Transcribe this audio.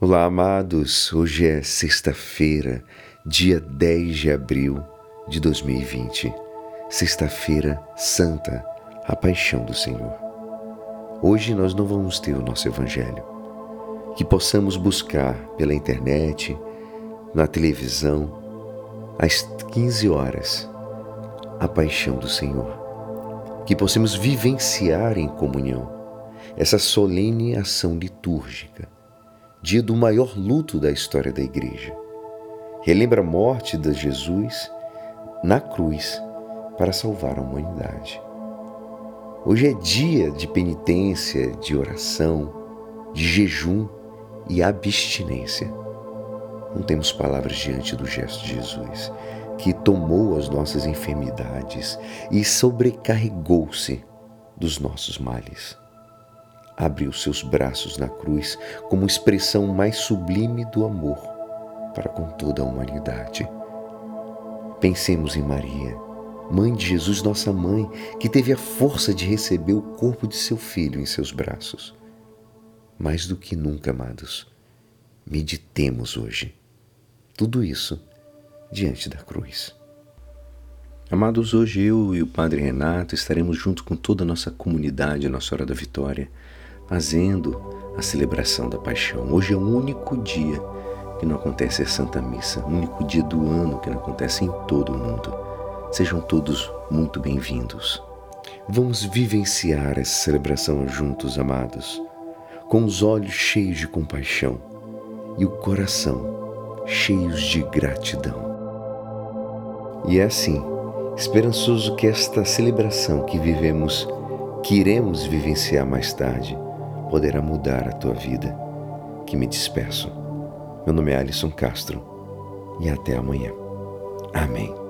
Olá, amados. Hoje é sexta-feira, dia 10 de abril de 2020. Sexta-feira Santa, a paixão do Senhor. Hoje nós não vamos ter o nosso evangelho. Que possamos buscar pela internet, na televisão, às 15 horas, a paixão do Senhor. Que possamos vivenciar em comunhão essa solene ação litúrgica dia do maior luto da história da igreja. Relembra a morte de Jesus na cruz para salvar a humanidade. Hoje é dia de penitência, de oração, de jejum e abstinência. Não temos palavras diante do gesto de Jesus, que tomou as nossas enfermidades e sobrecarregou-se dos nossos males abriu seus braços na cruz como expressão mais sublime do amor para com toda a humanidade. Pensemos em Maria, mãe de Jesus, nossa mãe, que teve a força de receber o corpo de seu filho em seus braços. Mais do que nunca, amados, meditemos hoje. Tudo isso diante da cruz. Amados, hoje eu e o Padre Renato estaremos junto com toda a nossa comunidade, Nossa Hora da Vitória, fazendo a celebração da paixão. Hoje é o único dia que não acontece a Santa Missa, o único dia do ano que não acontece em todo o mundo. Sejam todos muito bem-vindos. Vamos vivenciar essa celebração juntos, amados, com os olhos cheios de compaixão e o coração cheios de gratidão. E é assim, esperançoso que esta celebração que vivemos, que iremos vivenciar mais tarde, poderá mudar a tua vida. Que me despeço. Meu nome é Alisson Castro e até amanhã. Amém.